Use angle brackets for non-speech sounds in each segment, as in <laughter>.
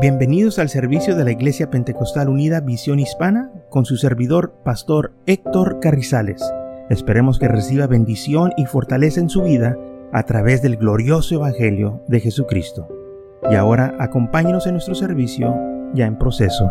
Bienvenidos al servicio de la Iglesia Pentecostal Unida Visión Hispana con su servidor, Pastor Héctor Carrizales. Esperemos que reciba bendición y fortaleza en su vida a través del glorioso Evangelio de Jesucristo. Y ahora acompáñenos en nuestro servicio ya en proceso.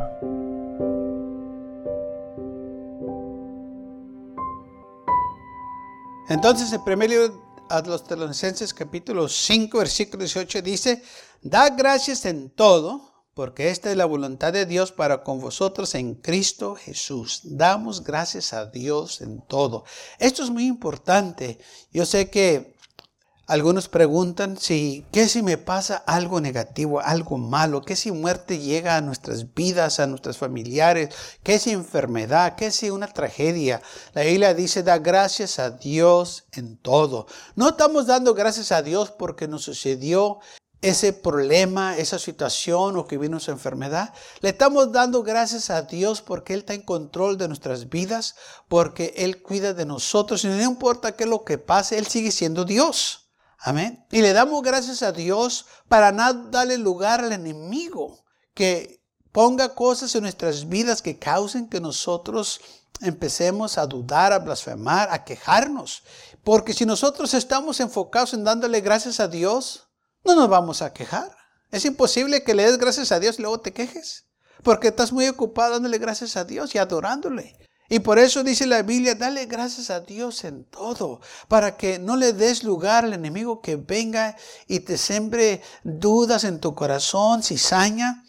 Entonces, el primer libro a los Tesalonicenses capítulo 5, versículo 18 dice, da gracias en todo porque esta es la voluntad de Dios para con vosotros en Cristo Jesús. Damos gracias a Dios en todo. Esto es muy importante. Yo sé que algunos preguntan si, ¿qué si me pasa algo negativo, algo malo? ¿Qué si muerte llega a nuestras vidas, a nuestros familiares? ¿Qué si enfermedad? ¿Qué si una tragedia? La Biblia dice, da gracias a Dios en todo. No estamos dando gracias a Dios porque nos sucedió ese problema, esa situación o que vino esa enfermedad. Le estamos dando gracias a Dios porque Él está en control de nuestras vidas, porque Él cuida de nosotros y no importa qué es lo que pase, Él sigue siendo Dios. Amén. Y le damos gracias a Dios para no darle lugar al enemigo que ponga cosas en nuestras vidas que causen que nosotros empecemos a dudar, a blasfemar, a quejarnos. Porque si nosotros estamos enfocados en dándole gracias a Dios, no nos vamos a quejar. Es imposible que le des gracias a Dios y luego te quejes. Porque estás muy ocupado dándole gracias a Dios y adorándole. Y por eso dice la Biblia, dale gracias a Dios en todo, para que no le des lugar al enemigo que venga y te sembre dudas en tu corazón, cizaña,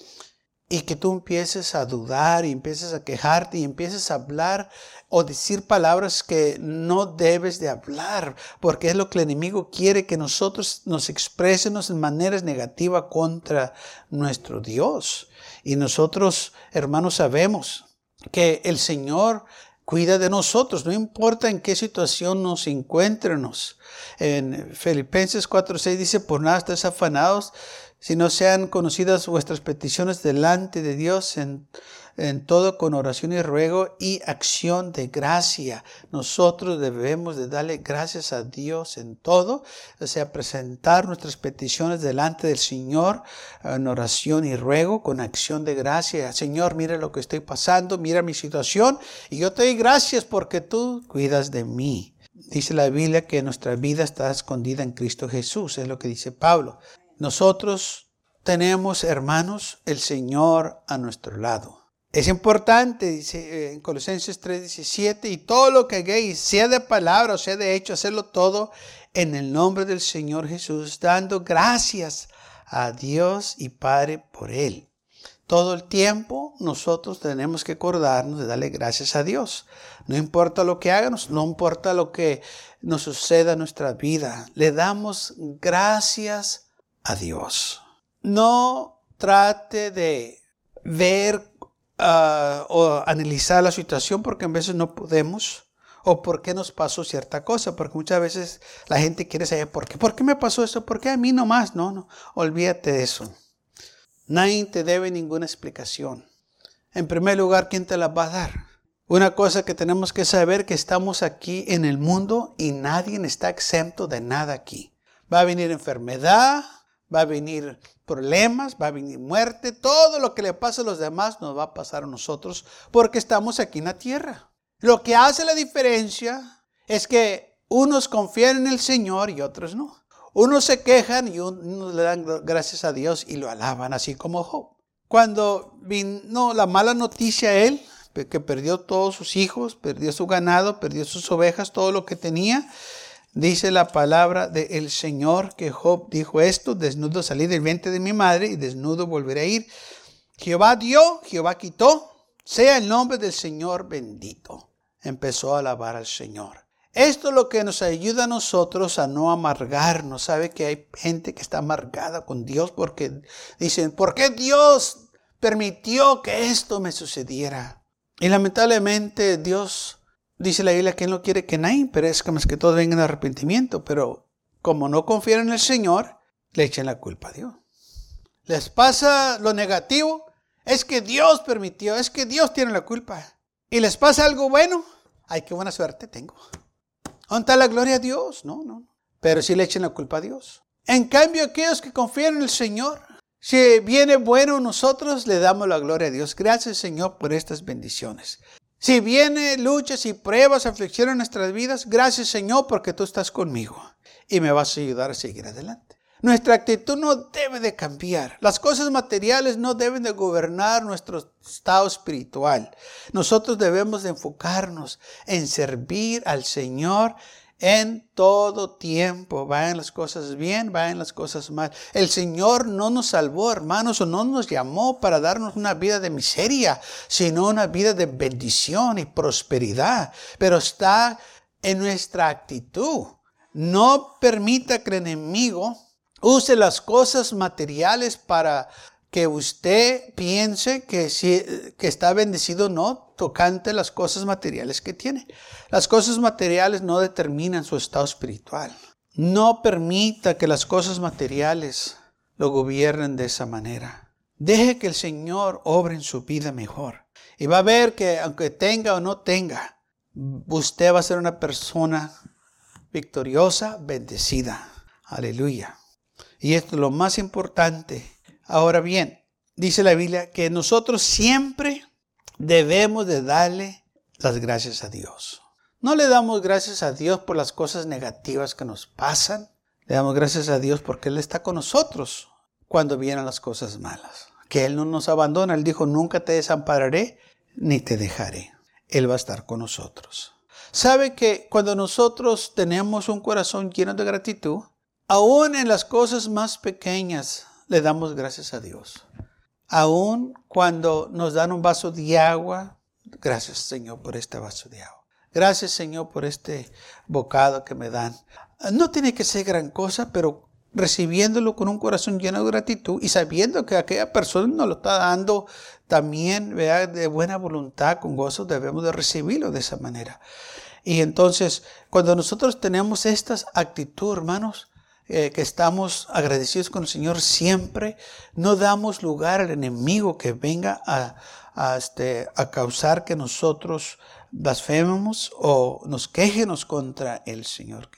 y que tú empieces a dudar y empieces a quejarte y empieces a hablar o decir palabras que no debes de hablar, porque es lo que el enemigo quiere que nosotros nos expresemos en maneras negativas contra nuestro Dios. Y nosotros, hermanos, sabemos que el Señor cuida de nosotros, no importa en qué situación nos encuentremos. En Filipenses 4:6 dice, por nada estés afanados, si no sean conocidas vuestras peticiones delante de Dios en, en, todo con oración y ruego y acción de gracia. Nosotros debemos de darle gracias a Dios en todo, o sea, presentar nuestras peticiones delante del Señor en oración y ruego con acción de gracia. Señor, mira lo que estoy pasando, mira mi situación y yo te doy gracias porque tú cuidas de mí. Dice la Biblia que nuestra vida está escondida en Cristo Jesús, es lo que dice Pablo. Nosotros tenemos, hermanos, el Señor a nuestro lado. Es importante, dice eh, en Colosenses 3:17, y todo lo que hagáis, sea de palabra o sea de hecho, hacerlo todo en el nombre del Señor Jesús, dando gracias a Dios y Padre por Él. Todo el tiempo nosotros tenemos que acordarnos de darle gracias a Dios. No importa lo que hagamos, no importa lo que nos suceda en nuestra vida, le damos gracias a Dios. No trate de ver ah, o analizar la situación porque a veces no podemos o por qué nos pasó cierta cosa, porque muchas veces la gente quiere saber por qué. ¿Por qué me pasó eso? ¿Por qué a mí nomás? No, no, olvídate de eso. Nadie te debe ninguna explicación. En primer lugar, ¿quién te la va a dar? Una cosa que tenemos que saber que estamos aquí en el mundo y nadie está exento de nada aquí. Va a venir enfermedad, va a venir problemas, va a venir muerte, todo lo que le pasa a los demás nos va a pasar a nosotros porque estamos aquí en la tierra. Lo que hace la diferencia es que unos confían en el Señor y otros no. Unos se quejan y unos le dan gracias a Dios y lo alaban, así como Job. Cuando vino la mala noticia a él, que perdió todos sus hijos, perdió su ganado, perdió sus ovejas, todo lo que tenía, Dice la palabra del Señor que Job dijo esto, desnudo salí del vientre de mi madre y desnudo volveré a ir. Jehová dio, Jehová quitó, sea el nombre del Señor bendito. Empezó a alabar al Señor. Esto es lo que nos ayuda a nosotros a no amargarnos. Sabe que hay gente que está amargada con Dios porque dicen, ¿por qué Dios permitió que esto me sucediera? Y lamentablemente Dios Dice la Biblia que no quiere que nadie perezca más que todos vengan a arrepentimiento, pero como no confían en el Señor, le echen la culpa a Dios. Les pasa lo negativo, es que Dios permitió, es que Dios tiene la culpa. Y les pasa algo bueno, ay, qué buena suerte tengo. ¿Dónde la gloria a Dios? No, no. Pero sí le echen la culpa a Dios. En cambio, aquellos que confían en el Señor, Si viene bueno nosotros, le damos la gloria a Dios. Gracias Señor por estas bendiciones. Si viene luchas y pruebas, aflicción en nuestras vidas, gracias Señor porque tú estás conmigo y me vas a ayudar a seguir adelante. Nuestra actitud no debe de cambiar. Las cosas materiales no deben de gobernar nuestro estado espiritual. Nosotros debemos de enfocarnos en servir al Señor en todo tiempo. Vayan las cosas bien, vayan las cosas mal. El Señor no nos salvó, hermanos, o no nos llamó para darnos una vida de miseria, sino una vida de bendición y prosperidad. Pero está en nuestra actitud. No permita que el enemigo use las cosas materiales para que usted piense que, si, que está bendecido no tocante las cosas materiales que tiene. Las cosas materiales no determinan su estado espiritual. No permita que las cosas materiales lo gobiernen de esa manera. Deje que el Señor obre en su vida mejor. Y va a ver que aunque tenga o no tenga, usted va a ser una persona victoriosa, bendecida. Aleluya. Y esto es lo más importante. Ahora bien, dice la Biblia que nosotros siempre debemos de darle las gracias a Dios. No le damos gracias a Dios por las cosas negativas que nos pasan. Le damos gracias a Dios porque Él está con nosotros cuando vienen las cosas malas. Que Él no nos abandona. Él dijo, nunca te desampararé ni te dejaré. Él va a estar con nosotros. ¿Sabe que cuando nosotros tenemos un corazón lleno de gratitud, Aún en las cosas más pequeñas le damos gracias a Dios. Aún cuando nos dan un vaso de agua, gracias Señor por este vaso de agua. Gracias Señor por este bocado que me dan. No tiene que ser gran cosa, pero recibiéndolo con un corazón lleno de gratitud y sabiendo que aquella persona nos lo está dando también de buena voluntad, con gozo, debemos de recibirlo de esa manera. Y entonces, cuando nosotros tenemos esta actitud, hermanos, eh, que estamos agradecidos con el Señor siempre, no damos lugar al enemigo que venga a, este, a causar que nosotros blasfememos o nos quejemos contra el Señor.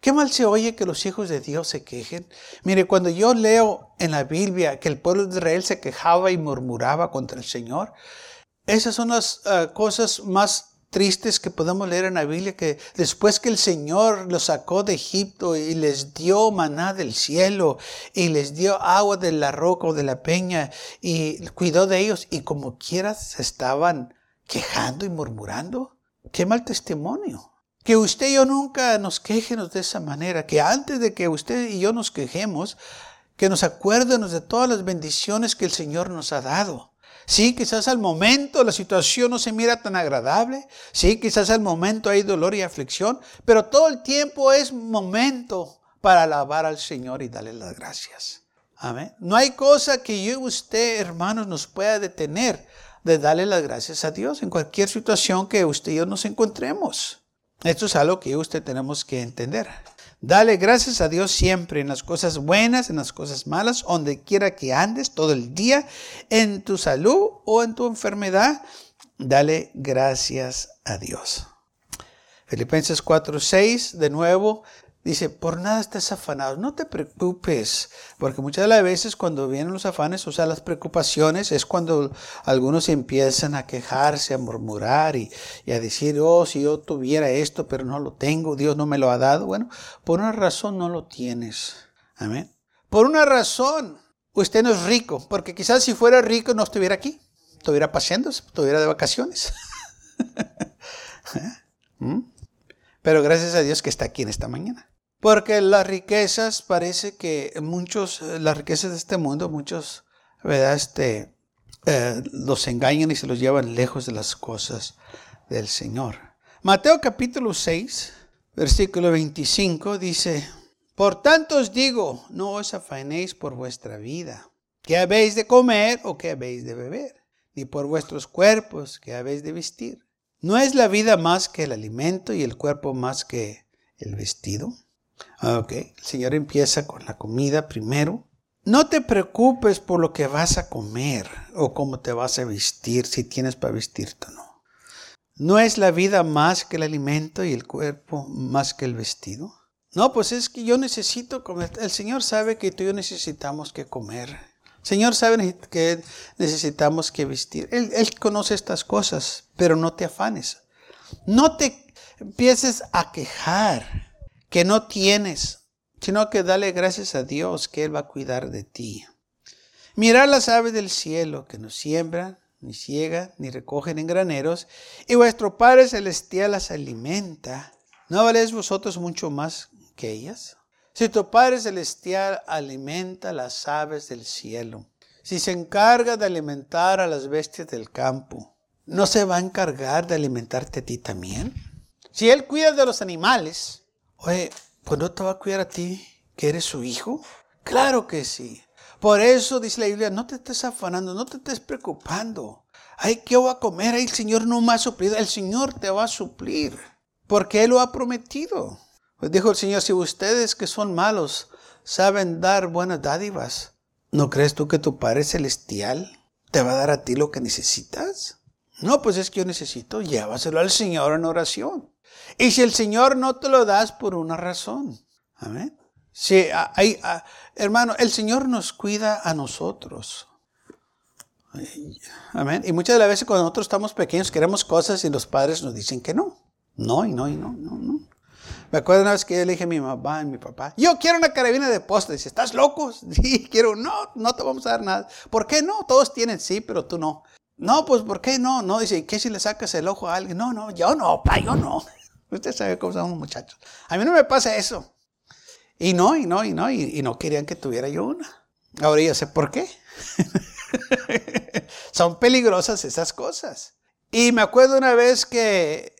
Qué mal se oye que los hijos de Dios se quejen. Mire, cuando yo leo en la Biblia que el pueblo de Israel se quejaba y murmuraba contra el Señor, esas son las uh, cosas más tristes que podemos leer en la Biblia que después que el Señor los sacó de Egipto y les dio maná del cielo y les dio agua de la roca o de la peña y cuidó de ellos y como quiera se estaban quejando y murmurando. Qué mal testimonio. Que usted y yo nunca nos quejemos de esa manera, que antes de que usted y yo nos quejemos, que nos acuérdenos de todas las bendiciones que el Señor nos ha dado. Sí, quizás al momento la situación no se mira tan agradable. Sí, quizás al momento hay dolor y aflicción. Pero todo el tiempo es momento para alabar al Señor y darle las gracias. Amén. No hay cosa que yo y usted, hermanos, nos pueda detener de darle las gracias a Dios en cualquier situación que usted y yo nos encontremos. Esto es algo que usted tenemos que entender. Dale gracias a Dios siempre, en las cosas buenas, en las cosas malas, donde quiera que andes todo el día, en tu salud o en tu enfermedad. Dale gracias a Dios. Filipenses 4:6, de nuevo, Dice, por nada estés afanado, no te preocupes, porque muchas de las veces cuando vienen los afanes, o sea, las preocupaciones, es cuando algunos empiezan a quejarse, a murmurar y, a decir, oh, si yo tuviera esto, pero no lo tengo, Dios no me lo ha dado. Bueno, por una razón no lo tienes. Amén. Por una razón, usted no es rico, porque quizás si fuera rico no estuviera aquí, estuviera paseando, estuviera de vacaciones. <laughs> ¿Eh? ¿Mm? Pero gracias a Dios que está aquí en esta mañana. Porque las riquezas, parece que muchos, las riquezas de este mundo, muchos, ¿verdad? Este, eh, los engañan y se los llevan lejos de las cosas del Señor. Mateo capítulo 6, versículo 25 dice, Por tanto os digo, no os afanéis por vuestra vida, qué habéis de comer o qué habéis de beber, ni por vuestros cuerpos, qué habéis de vestir. ¿No es la vida más que el alimento y el cuerpo más que el vestido? Ok, el Señor empieza con la comida primero. No te preocupes por lo que vas a comer o cómo te vas a vestir, si tienes para vestirte o no. ¿No es la vida más que el alimento y el cuerpo más que el vestido? No, pues es que yo necesito comer. El Señor sabe que tú y yo necesitamos que comer. Señor sabe que necesitamos que vestir. Él conoce estas cosas, pero no te afanes. No te empieces a quejar que no tienes, sino que dale gracias a Dios que Él va a cuidar de ti. Mirad las aves del cielo que no siembran, ni ciegan, ni recogen en graneros, y vuestro Padre Celestial las alimenta. ¿No valéis vosotros mucho más que ellas? Si tu Padre Celestial alimenta las aves del cielo, si se encarga de alimentar a las bestias del campo, ¿no se va a encargar de alimentarte a ti también? Si Él cuida de los animales, oye, pues no te va a cuidar a ti, que eres su hijo. Claro que sí. Por eso dice la Biblia, no te estés afanando, no te estés preocupando. Ay, ¿qué voy a comer? Ay, el Señor no me ha suplido. El Señor te va a suplir, porque Él lo ha prometido. Pues dijo el Señor, si ustedes que son malos saben dar buenas dádivas, ¿no crees tú que tu Padre Celestial te va a dar a ti lo que necesitas? No, pues es que yo necesito, llévaselo al Señor en oración. Y si el Señor no te lo das por una razón. Amén. Sí, hay, hermano, el Señor nos cuida a nosotros. Amén. Y muchas de las veces cuando nosotros estamos pequeños queremos cosas y los padres nos dicen que no. No, y no, y no, no, no. Me acuerdo una vez que yo le dije a mi mamá y mi papá, yo quiero una carabina de posta. Dice, ¿estás loco? <laughs> Sí, quiero, no, no te vamos a dar nada. ¿Por qué no? Todos tienen sí, pero tú no. No, pues ¿por qué no? No, dice, ¿qué si le sacas el ojo a alguien? No, no, yo no, pa, yo no. Usted sabe cómo somos muchachos. A mí no me pasa eso. Y no, y no, y no, y, no querían que tuviera yo una. Ahora ya sé por qué. <laughs> Son peligrosas esas cosas. Y me acuerdo una vez que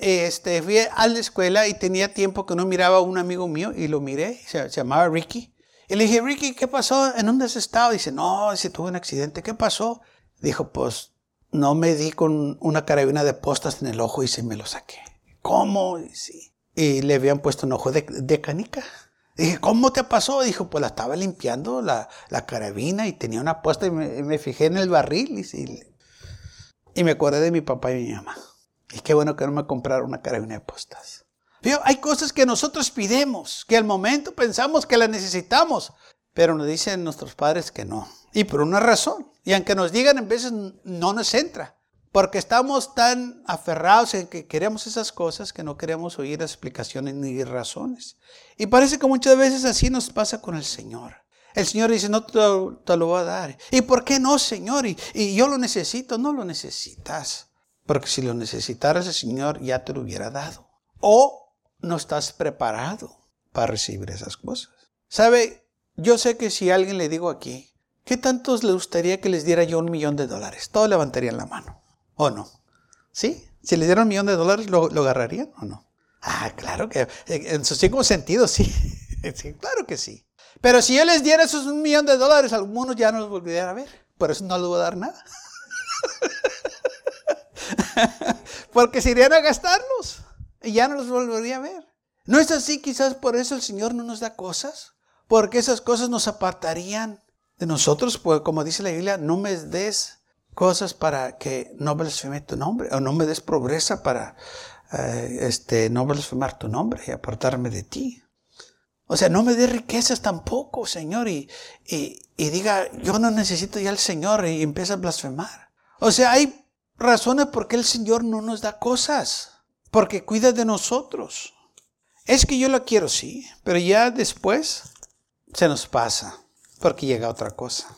este, fui a la escuela y tenía tiempo que no miraba a un amigo mío y lo miré, se, llamaba Ricky. Y le dije, Ricky, ¿qué pasó? ¿En dónde has estado? Dice, no, dice, tuve un accidente. ¿Qué pasó? Dijo, pues no me di con una carabina de postas en el ojo y se me lo saqué. ¿Cómo? Y, sí. y le habían puesto un ojo de, canica. Dije, ¿cómo te pasó? Dijo, pues la estaba limpiando la, la carabina y tenía una puesta y me, fijé en el barril y, y, me acordé de mi papá y mi mamá. Y qué bueno que no me compraron una carabina de postas. hay cosas que nosotros pidemos, que al momento pensamos que las necesitamos, pero nos dicen nuestros padres que no. Y por una razón. Y aunque nos digan, en veces no nos entra. Porque estamos tan aferrados en que queremos esas cosas que no queremos oír explicaciones ni razones. Y parece que muchas veces así nos pasa con el Señor. El Señor dice, no te, lo voy a dar. ¿Y por qué no, Señor? Y, y, yo lo necesito. No lo necesitas. Porque si lo necesitaras, el Señor ya te lo hubiera dado. O no estás preparado para recibir esas cosas. ¿Sabe? Yo sé que si alguien le digo aquí, ¿qué tantos le gustaría que les diera yo un millón de dólares? Todos levantarían la mano. ¿O no? ¿Sí? Si le dieron un millón de dólares, ¿lo, agarrarían o no? Ah, claro que en su cinco sentido sí. <laughs> sí. Claro que sí. Pero si yo les diera esos un millón de dólares, algunos ya no los volverían a ver. Por eso no les voy a dar nada. <laughs> Porque se irían a gastarlos y ya no los volvería a ver. ¿No es así? Quizás por eso el Señor no nos da cosas. Porque esas cosas nos apartarían de nosotros. Pues como dice la Biblia, no me des cosas para que no blasfeme tu nombre, o no me des pobreza para eh, este, no blasfemar tu nombre y apartarme de ti. O sea, no me des riquezas tampoco, Señor, y, y, diga, yo no necesito ya al Señor y empieza a blasfemar. O sea, hay razones por qué el Señor no nos da cosas, porque cuida de nosotros. Es que yo lo quiero, sí, pero ya después se nos pasa, porque llega otra cosa.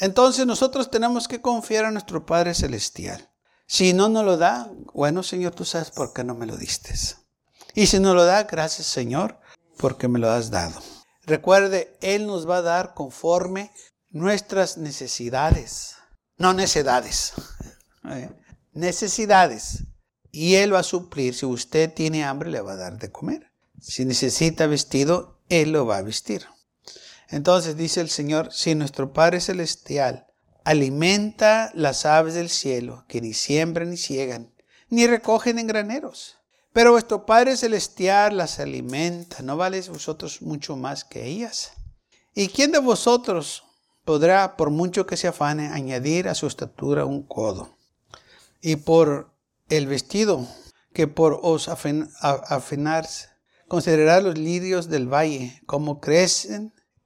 Entonces nosotros tenemos que confiar a nuestro Padre Celestial. Si no nos lo da, bueno Señor, tú sabes por qué no me lo diste. Y si no lo da, gracias Señor, porque me lo has dado. Recuerde, Él nos va a dar conforme nuestras necesidades, no necedades, <laughs> ¿eh? necesidades. Y Él va a suplir, si usted tiene hambre, le va a dar de comer. Si necesita vestido, Él lo va a vestir. Entonces dice el Señor, si nuestro Padre Celestial alimenta las aves del cielo, que ni siembran ni ciegan, ni recogen en graneros, pero vuestro Padre Celestial las alimenta, ¿no vale vosotros mucho más que ellas? ¿Y quién de vosotros podrá, por mucho que se afane, añadir a su estatura un codo? Y por el vestido que por os afinarse, considerad los lirios del valle, como crecen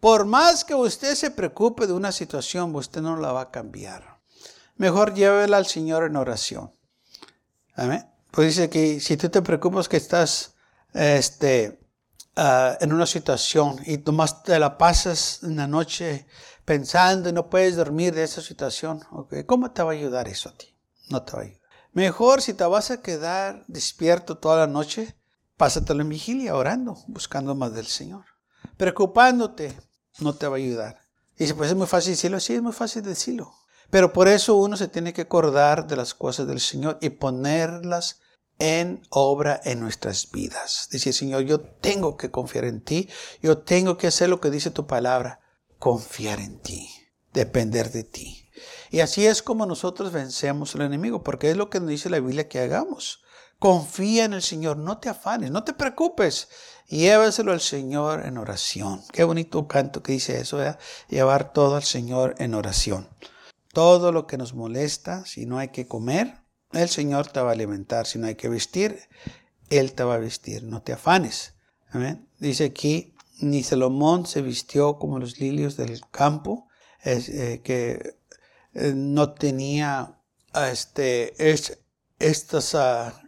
Por más que usted se preocupe de una situación, usted no la va a cambiar. Mejor llévela al Señor en oración. Amén. Pues dice que si tú te preocupas que estás este, ah, en una situación y nomás te la pasas una noche pensando y no puedes dormir de esa situación, ¿cómo te va a ayudar eso a ti? No te va a ayudar. Mejor si te vas a quedar despierto toda la noche, pásatelo en vigilia, orando, buscando más del Señor. Preocupándote no te va a ayudar. Y dice, pues es muy fácil decirlo, sí, es muy fácil decirlo. Pero por eso uno se tiene que acordar de las cosas del Señor y ponerlas en obra en nuestras vidas. Dice, Señor, yo tengo que confiar en ti, yo tengo que hacer lo que dice tu palabra confiar en ti, depender de ti. Y así es como nosotros vencemos al enemigo, porque es lo que nos dice la Biblia que hagamos. Confía en el Señor, no te afanes, no te preocupes. Llévaselo al Señor en oración. Qué bonito canto que dice eso, llevar todo al Señor en oración. Todo lo que nos molesta, si no hay que comer, el Señor te va a alimentar. Si no hay que vestir, Él te va a vestir. No te afanes. Dice aquí, ni Salomón se vistió como los lilios del campo, eh, que eh, no tenía este, estas ah,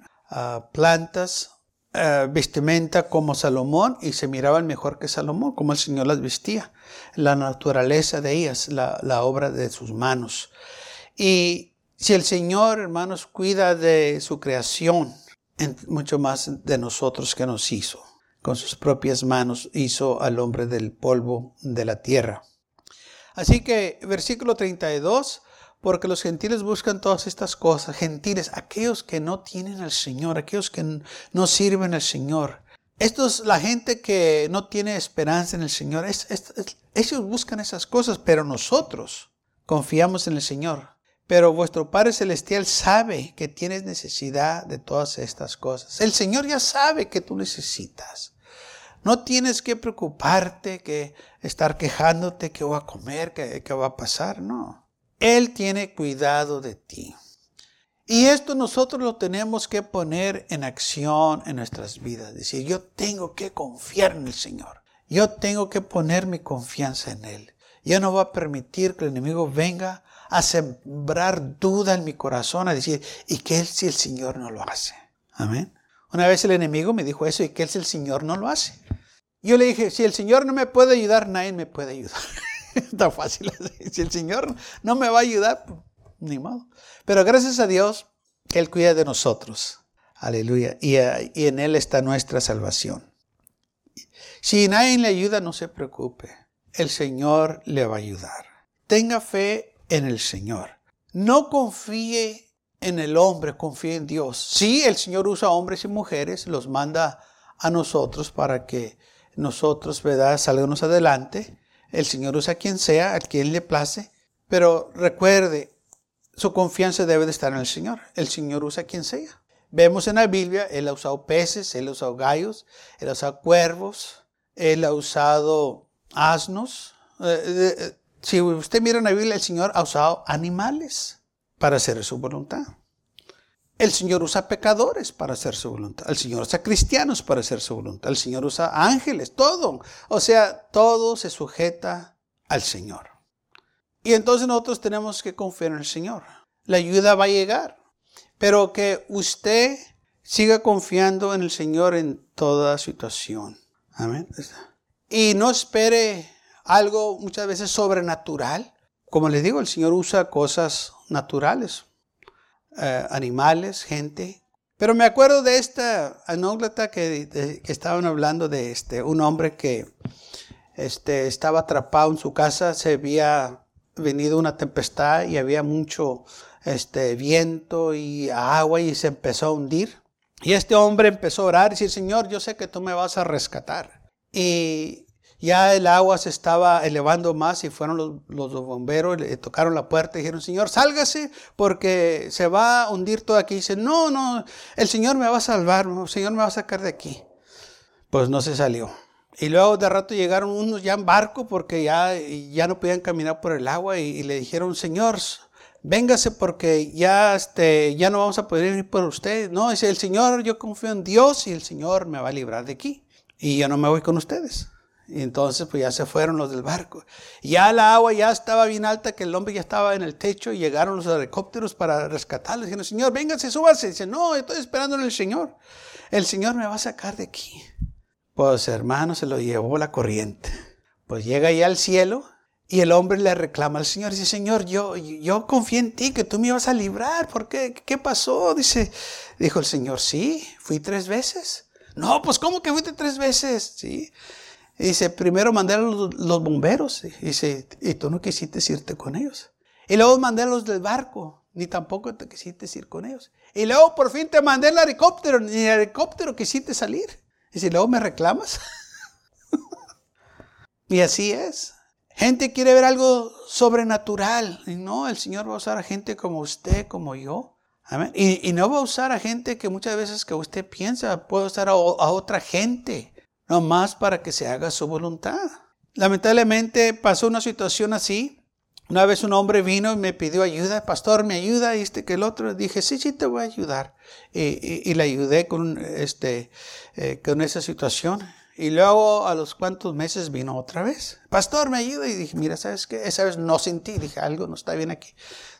plantas, eh, vestimenta como Salomón y se miraban mejor que Salomón, como el Señor las vestía, la naturaleza de ellas, la, la obra de sus manos. Y si el Señor, hermanos, cuida de su creación, mucho más de nosotros que nos hizo con sus propias manos hizo al hombre del polvo de la tierra. Así que versículo 32, porque los gentiles buscan todas estas cosas, gentiles, aquellos que no tienen al Señor, aquellos que no sirven al Señor. Esto es la gente que no tiene esperanza en el Señor. ellos buscan esas cosas, pero nosotros confiamos en el Señor. Pero vuestro Padre Celestial sabe que tienes necesidad de todas estas cosas. El Señor ya sabe que tú necesitas. No tienes que preocuparte, que estar quejándote que va a comer, que, que va a pasar. No. Él tiene cuidado de ti. Y esto nosotros lo tenemos que poner en acción en nuestras vidas. Decir, yo tengo que confiar en el Señor. Yo tengo que poner mi confianza en Él. Yo no voy a permitir que el enemigo venga a sembrar duda en mi corazón, a decir, ¿y qué si el Señor no lo hace? Amén. Una vez el enemigo me dijo eso, ¿y qué si el Señor no lo hace? Yo le dije, si el Señor no me puede ayudar, nadie me puede ayudar. <laughs> <laughs> Está fácil. Si el Señor no me va a ayudar, ni modo. Pero gracias a Dios, Él cuida de nosotros. Aleluya. Y, eh, y en Él está nuestra salvación. Si nadie le ayuda, no se preocupe. El Señor le va a ayudar. Tenga fe en el Señor. No confíe en el hombre, confíe en Dios. Sí, el Señor usa hombres y mujeres, los manda a nosotros para que nosotros, ¿verdad?, salgamos adelante. El Señor usa a quien sea, a quien le place. Pero recuerde, su confianza debe de estar en el Señor. El Señor usa a quien sea. Vemos en la Biblia, Él ha usado peces, Él ha usado gallos, Él ha usado cuervos, Él ha usado asnos. Eh, eh, si usted mira en la Biblia, el Señor ha usado animales para hacer su voluntad. El Señor usa pecadores para hacer su voluntad. El Señor usa cristianos para hacer su voluntad. El Señor usa ángeles, todo. O sea, todo se sujeta al Señor. Y entonces nosotros tenemos que confiar en el Señor. La ayuda va a llegar. Pero que usted siga confiando en el Señor en toda situación. Amén. Y no espere algo muchas veces sobrenatural. Como les digo, el Señor usa cosas naturales, eh, animales, gente. Pero me acuerdo de esta anécdota que, estaban hablando de este, un hombre que este, estaba atrapado en su casa, se había venido una tempestad y había mucho este, viento y agua y se empezó a hundir. Y este hombre empezó a orar y decir, Señor, yo sé que tú me vas a rescatar. Y ya el agua se estaba elevando más y fueron los, bomberos, le tocaron la puerta y dijeron, Señor, sálgase porque se va a hundir todo aquí. Y dice, no, no, el Señor me va a salvar, el Señor me va a sacar de aquí. Pues no se salió. Y luego de rato llegaron unos ya en barco porque ya, ya no podían caminar por el agua y, le dijeron, Señor, véngase porque ya, este, ya no vamos a poder ir por usted. No, dice el Señor, yo confío en Dios y el Señor me va a librar de aquí. Y yo no me voy con ustedes. Y entonces pues ya se fueron los del barco. Ya la agua ya estaba bien alta, que el hombre ya estaba en el techo y llegaron los helicópteros para rescatarlo. Dijeron, Señor, véngase, súbase. Dice, no, estoy esperando el Señor. El Señor me va a sacar de aquí. Pues hermano, se lo llevó la corriente. Pues llega ya al cielo y el hombre le reclama al Señor. Dice, Señor, yo, yo confié en ti, que tú me ibas a librar. ¿Por qué? ¿Qué pasó? Dice, dijo el Señor, sí, fui tres veces. No, pues ¿cómo que fuiste tres veces? Sí. Dice, primero mandé a los, bomberos. Y dice, y tú no quisiste irte con ellos. Y luego mandé a los del barco. Ni tampoco te quisiste ir con ellos. Y luego por fin te mandé el helicóptero. Ni el helicóptero quisiste salir. Y si luego me reclamas. <laughs> y así es. Gente quiere ver algo sobrenatural. Y no, el Señor va a usar a gente como usted, como yo. Y, no va a usar a gente que muchas veces que usted piensa, puede usar a, otra gente, nomás para que se haga su voluntad. Lamentablemente pasó una situación así. Una vez un hombre vino y me pidió ayuda, pastor, me ayuda, y este que el otro. Dije, sí, sí, te voy a ayudar. Y, le ayudé con, este, eh, con esa situación. Y luego a los cuantos meses vino otra vez. Pastor, me ayuda. Y dije, mira, ¿sabes qué? Esa vez no sentí. Dije, algo no está bien aquí.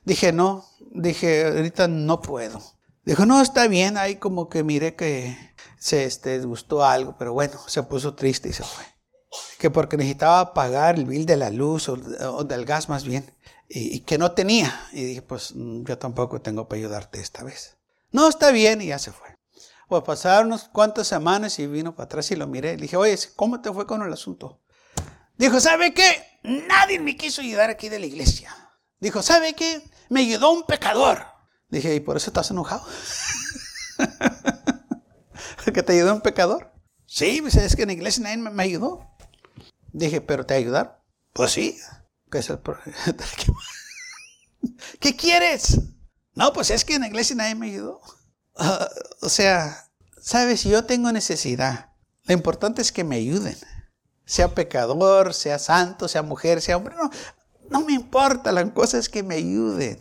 Dije, no. Dije, ahorita no puedo. Dijo, no, está bien. Ahí como que miré que se este, gustó algo. Pero bueno, se puso triste y se fue. Que porque necesitaba pagar el bill de la luz o, del gas más bien. Y, y, que no tenía. Y dije, pues mm, yo tampoco tengo para ayudarte esta vez. No, está bien. Y ya se fue. Pues pasaron unas cuantas semanas y vino para atrás y lo miré. Le dije, oye, ¿cómo te fue con el asunto? Dijo, ¿sabe qué? Nadie me quiso ayudar aquí de la iglesia. Dijo, ¿sabe qué? Me ayudó un pecador. Dije, ¿y por eso estás enojado? <laughs> <laughs> ¿Que te ayudó un pecador? Sí, pues es que en la iglesia nadie me ayudó. Dije, ¿pero te ayudaron? Pues sí. ¿Qué, es el <laughs> ¿Qué quieres? No, pues es que en la iglesia nadie me ayudó. Ah, o sea, sabes, yo tengo necesidad. Lo importante es que me ayuden. Sea pecador, sea santo, sea mujer, sea hombre. No, no me importa, la cosa es que me ayuden.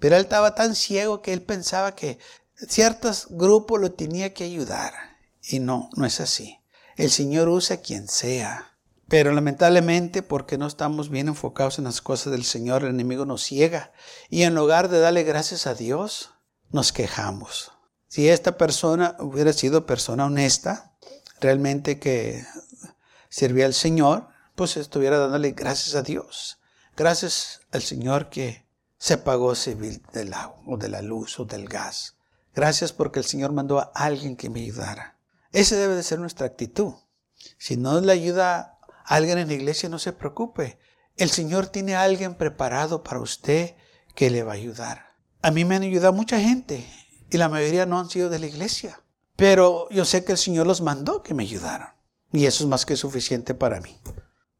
Pero él estaba tan ciego que él pensaba que ciertos grupos lo tenía que ayudar. Y no, no es así. El Señor usa a quien sea. Pero lamentablemente, porque no estamos bien enfocados en las cosas del Señor, el enemigo nos ciega. Y en lugar de darle gracias a Dios, nos quejamos. Si esta persona hubiera sido persona honesta, realmente que servía al Señor, pues estuviera dándole gracias a Dios. Gracias al Señor que se pagó civil del agua, o de la luz, o del gas. Gracias porque el Señor mandó a alguien que me ayudara. Esa debe de ser nuestra actitud. Si no le ayuda a alguien en la iglesia, no se preocupe. El Señor tiene a alguien preparado para usted que le va a ayudar. A mí me han ayudado mucha gente y la mayoría no han sido de la iglesia. Pero yo sé que el Señor los mandó que me ayudaran. Y eso es más que suficiente para mí.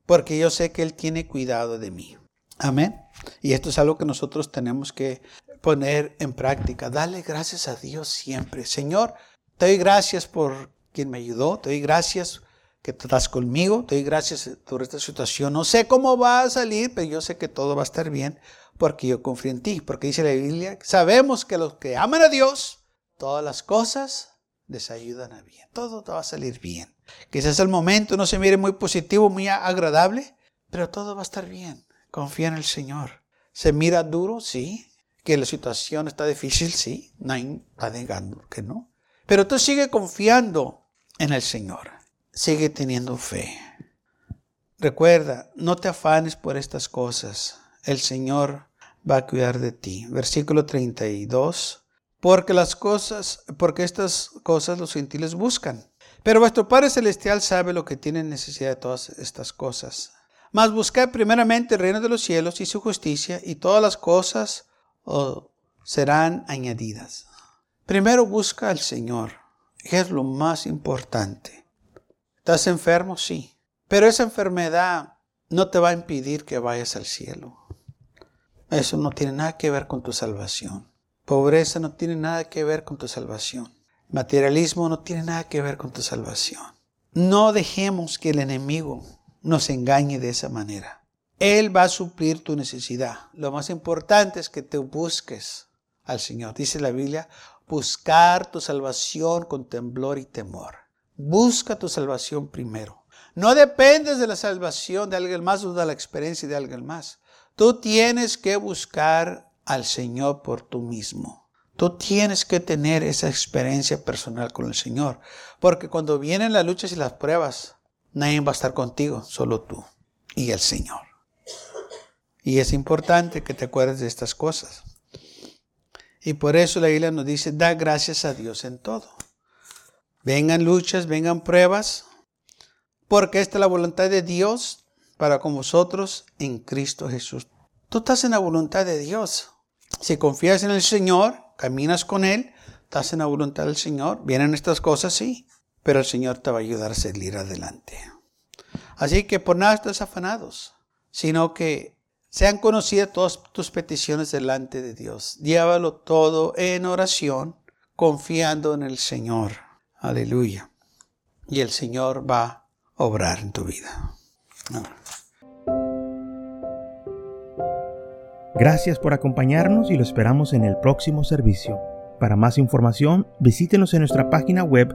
Porque yo sé que Él tiene cuidado de mí. Amén. Y esto es algo que nosotros tenemos que poner en práctica. Dale gracias a Dios siempre. Señor, te doy gracias por quien me ayudó. Te doy gracias que estás conmigo. Te doy gracias por esta situación. No sé cómo va a salir, pero yo sé que todo va a estar bien porque yo confío en ti. Porque dice la Biblia, sabemos que los que aman a Dios, todas las cosas les ayudan a bien. Todo va a salir bien. Quizás el momento no se mire muy positivo, muy agradable, pero todo va a estar bien. Confía en el Señor. ¿Se mira duro? Sí. ¿Que la situación está difícil? Sí. Nadie está negando que no. Pero tú sigue confiando en el Señor. Sigue teniendo fe. Recuerda, no te afanes por estas cosas. El Señor va a cuidar de ti. Versículo 32. Porque las cosas, porque estas cosas los gentiles buscan. Pero vuestro Padre Celestial sabe lo que tienen necesidad de todas estas cosas. Mas buscad primeramente el reino de los cielos y su justicia, y todas las cosas os serán añadidas. Primero busca al Señor, es lo más importante. ¿Estás enfermo? Sí. Pero esa enfermedad no te va a impedir que vayas al cielo. Eso no tiene nada que ver con tu salvación. Pobreza no tiene nada que ver con tu salvación. Materialismo no tiene nada que ver con tu salvación. No dejemos que el enemigo nos engañe de esa manera. Él va a suplir tu necesidad. Lo más importante es que te busques al Señor. Dice la Biblia, buscar tu salvación con temblor y temor. Busca tu salvación primero. No dependes de la salvación de alguien más o de la experiencia de alguien más. Tú tienes que buscar al Señor por tú mismo. Tú tienes que tener esa experiencia personal con el Señor. Porque cuando vienen las luchas y las pruebas, nadie va a estar contigo, solo tú y el Señor. Y es importante que te acuerdes de estas cosas. Y por eso la Biblia nos dice, da gracias a Dios en todo. Vengan luchas, vengan pruebas, porque esta es la voluntad de Dios para con vosotros en Cristo Jesús. Tú estás en la voluntad de Dios. Si confías en el Señor, caminas con Él, estás en la voluntad del Señor, vienen estas cosas, sí, pero el Señor te va a ayudar a salir adelante. Así que por nada estás afanados, sino que sean conocidas todas tus peticiones delante de Dios. Llévalo todo en oración, confiando en el Señor. Aleluya. Y el Señor va a obrar en tu vida. Gracias por acompañarnos y lo esperamos en el próximo servicio. Para más información, visítenos en nuestra página web